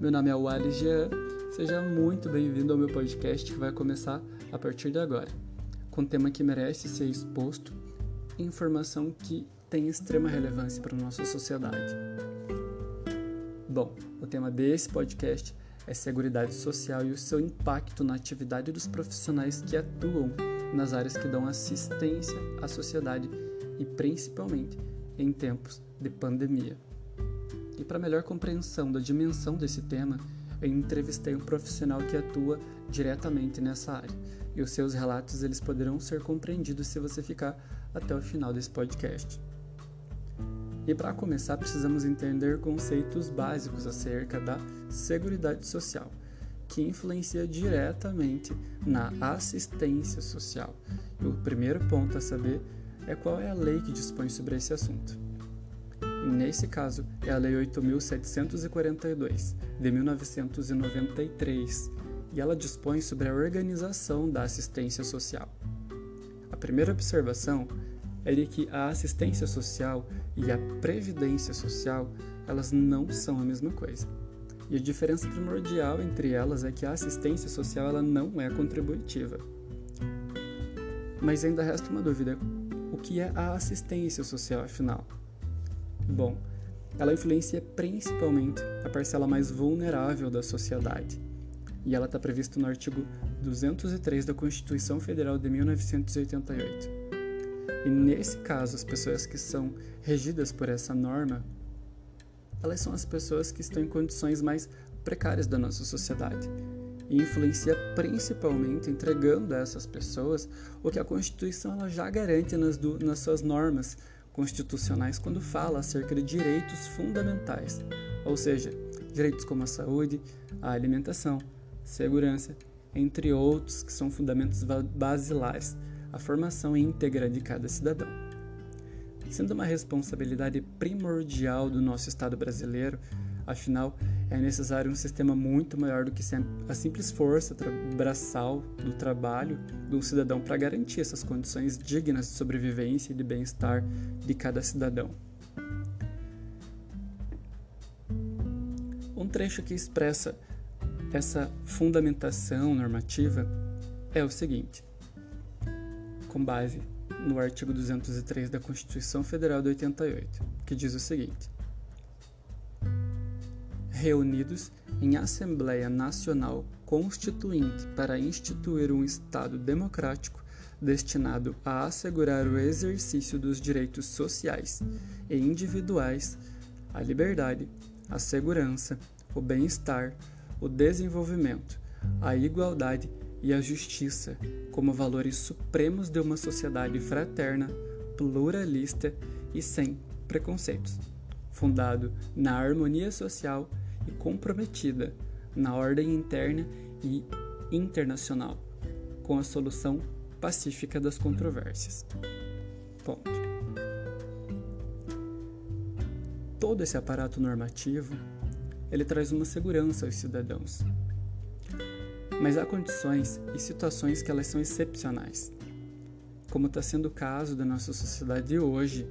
Meu nome é Wally Jean, seja muito bem-vindo ao meu podcast que vai começar a partir de agora, com um tema que merece ser exposto informação que tem extrema relevância para a nossa sociedade. Bom, o tema desse podcast é Seguridade Social e o seu impacto na atividade dos profissionais que atuam nas áreas que dão assistência à sociedade e principalmente em tempos de pandemia. E para melhor compreensão da dimensão desse tema, eu entrevistei um profissional que atua diretamente nessa área. E os seus relatos eles poderão ser compreendidos se você ficar até o final desse podcast. E para começar, precisamos entender conceitos básicos acerca da Seguridade Social, que influencia diretamente na assistência social. E o primeiro ponto a saber é qual é a lei que dispõe sobre esse assunto. Nesse caso é a Lei 8.742, de 1993, e ela dispõe sobre a organização da assistência social. A primeira observação é de que a assistência social e a previdência social elas não são a mesma coisa. E a diferença primordial entre elas é que a assistência social ela não é contributiva. Mas ainda resta uma dúvida: o que é a assistência social, afinal? Bom, ela influencia principalmente a parcela mais vulnerável da sociedade. E ela está prevista no artigo 203 da Constituição Federal de 1988. E nesse caso, as pessoas que são regidas por essa norma, elas são as pessoas que estão em condições mais precárias da nossa sociedade e influencia principalmente entregando a essas pessoas o que a Constituição ela já garante nas, nas suas normas constitucionais quando fala acerca de direitos fundamentais, ou seja, direitos como a saúde, a alimentação, segurança, entre outros que são fundamentos basilares à formação íntegra de cada cidadão. Sendo uma responsabilidade primordial do nosso Estado brasileiro Afinal, é necessário um sistema muito maior do que a simples força braçal do trabalho de um cidadão para garantir essas condições dignas de sobrevivência e de bem-estar de cada cidadão. Um trecho que expressa essa fundamentação normativa é o seguinte: com base no artigo 203 da Constituição Federal de 88, que diz o seguinte: reunidos em Assembleia Nacional Constituinte para instituir um Estado democrático destinado a assegurar o exercício dos direitos sociais e individuais, a liberdade, a segurança, o bem-estar, o desenvolvimento, a igualdade e a justiça como valores supremos de uma sociedade fraterna, pluralista e sem preconceitos, fundado na harmonia social e comprometida na ordem interna e internacional com a solução pacífica das controvérsias. Ponto. Todo esse aparato normativo ele traz uma segurança aos cidadãos. Mas há condições e situações que elas são excepcionais, como está sendo o caso da nossa sociedade hoje,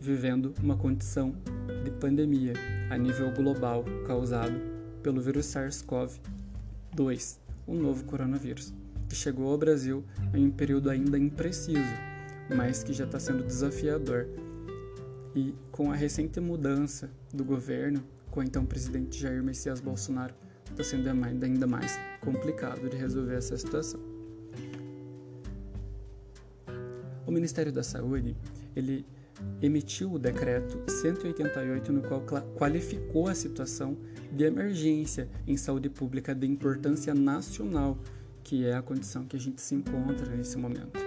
vivendo uma condição de pandemia a nível global causado pelo vírus SARS-CoV-2, o novo coronavírus, que chegou ao Brasil em um período ainda impreciso, mas que já está sendo desafiador. E com a recente mudança do governo, com o então presidente Jair Messias Bolsonaro, está sendo ainda mais complicado de resolver essa situação. O Ministério da Saúde ele emitiu o decreto 188 no qual qualificou a situação de emergência em saúde pública de importância nacional, que é a condição que a gente se encontra nesse momento.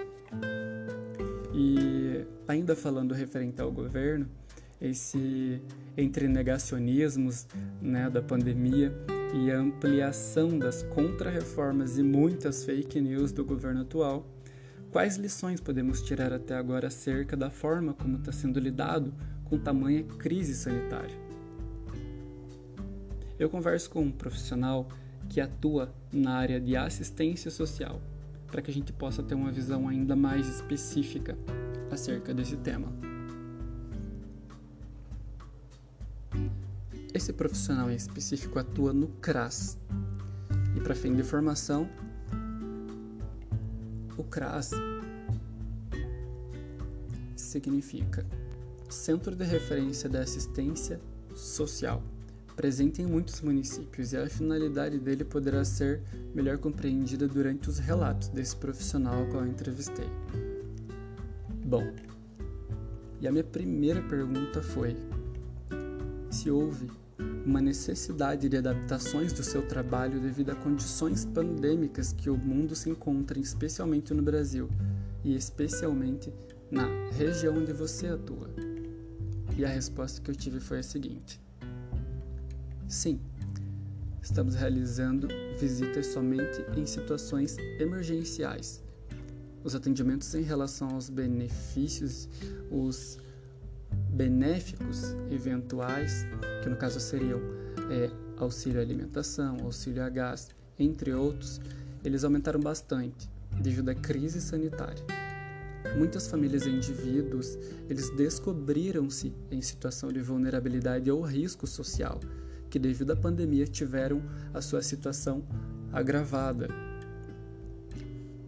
E ainda falando referente ao governo, esse entre negacionismos né, da pandemia e a ampliação das contrarreformas e muitas fake news do governo atual, Quais lições podemos tirar até agora acerca da forma como está sendo lidado com tamanha crise sanitária? Eu converso com um profissional que atua na área de assistência social, para que a gente possa ter uma visão ainda mais específica acerca desse tema. Esse profissional em específico atua no CRAS. E para fim de formação, o CRAS significa Centro de Referência da Assistência Social, presente em muitos municípios, e a finalidade dele poderá ser melhor compreendida durante os relatos desse profissional ao qual eu entrevistei. Bom, e a minha primeira pergunta foi se houve uma necessidade de adaptações do seu trabalho devido a condições pandêmicas que o mundo se encontra, especialmente no Brasil e especialmente na região onde você atua. E a resposta que eu tive foi a seguinte: Sim, estamos realizando visitas somente em situações emergenciais. Os atendimentos em relação aos benefícios, os benéficos eventuais, que no caso seriam é, auxílio alimentação, auxílio a gás, entre outros, eles aumentaram bastante devido à crise sanitária. Muitas famílias e indivíduos, eles descobriram-se em situação de vulnerabilidade ou risco social, que devido à pandemia tiveram a sua situação agravada.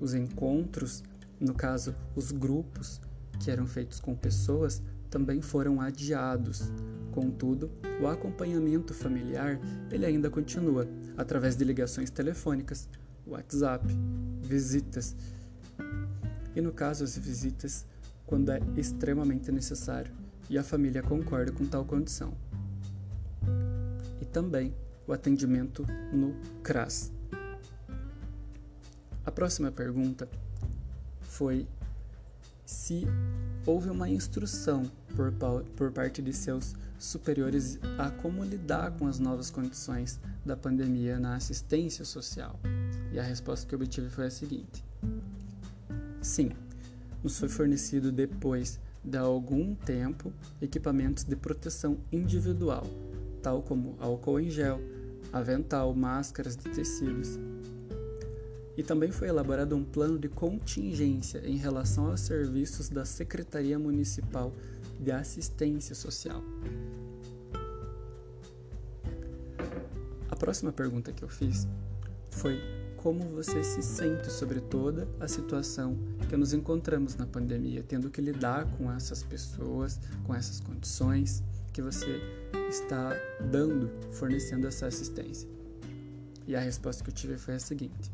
Os encontros, no caso, os grupos que eram feitos com pessoas, também foram adiados. Contudo, o acompanhamento familiar ele ainda continua através de ligações telefônicas, WhatsApp, visitas e no caso as visitas quando é extremamente necessário e a família concorda com tal condição. E também o atendimento no CRAS. A próxima pergunta foi se houve uma instrução por, por parte de seus superiores a como lidar com as novas condições da pandemia na assistência social. E a resposta que obtive foi a seguinte: Sim, nos foi fornecido depois de algum tempo equipamentos de proteção individual, tal como álcool em gel, avental, máscaras de tecidos, e também foi elaborado um plano de contingência em relação aos serviços da Secretaria Municipal de Assistência Social. A próxima pergunta que eu fiz foi como você se sente sobre toda a situação que nos encontramos na pandemia, tendo que lidar com essas pessoas, com essas condições que você está dando, fornecendo essa assistência. E a resposta que eu tive foi a seguinte: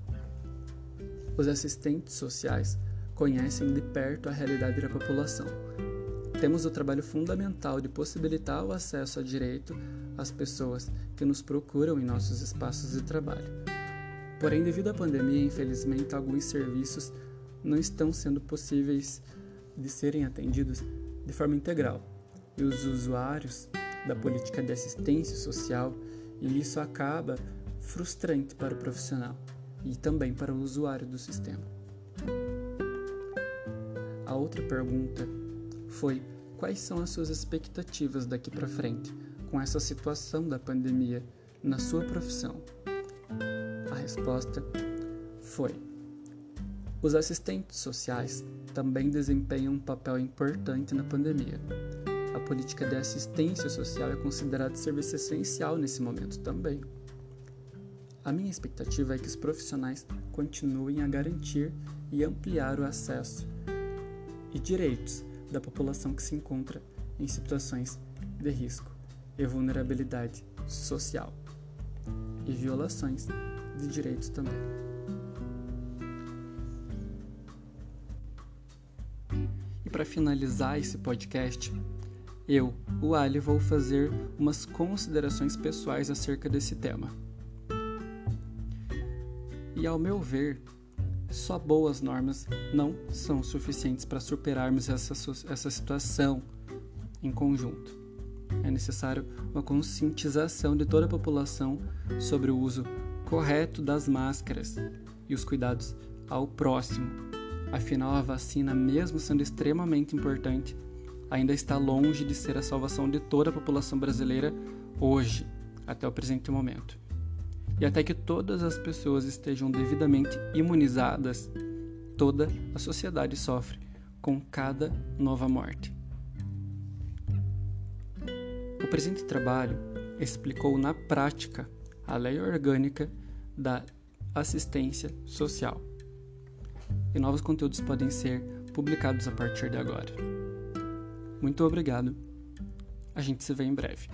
os assistentes sociais conhecem de perto a realidade da população. Temos o trabalho fundamental de possibilitar o acesso a direito às pessoas que nos procuram em nossos espaços de trabalho. Porém, devido à pandemia, infelizmente, alguns serviços não estão sendo possíveis de serem atendidos de forma integral. E os usuários da política de assistência social, e isso acaba frustrante para o profissional e também para o usuário do sistema. A outra pergunta foi: quais são as suas expectativas daqui para frente com essa situação da pandemia na sua profissão? A resposta foi: os assistentes sociais também desempenham um papel importante na pandemia. A política de assistência social é considerada serviço essencial nesse momento também. A minha expectativa é que os profissionais continuem a garantir e ampliar o acesso e direitos da população que se encontra em situações de risco e vulnerabilidade social e violações de direitos também. E para finalizar esse podcast, eu, o Ali, vou fazer umas considerações pessoais acerca desse tema. E ao meu ver, só boas normas não são suficientes para superarmos essa, essa situação em conjunto. É necessário uma conscientização de toda a população sobre o uso correto das máscaras e os cuidados ao próximo. Afinal, a vacina, mesmo sendo extremamente importante, ainda está longe de ser a salvação de toda a população brasileira hoje, até o presente momento e até que todas as pessoas estejam devidamente imunizadas, toda a sociedade sofre com cada nova morte. O presente trabalho explicou na prática a lei orgânica da assistência social. E novos conteúdos podem ser publicados a partir de agora. Muito obrigado. A gente se vê em breve.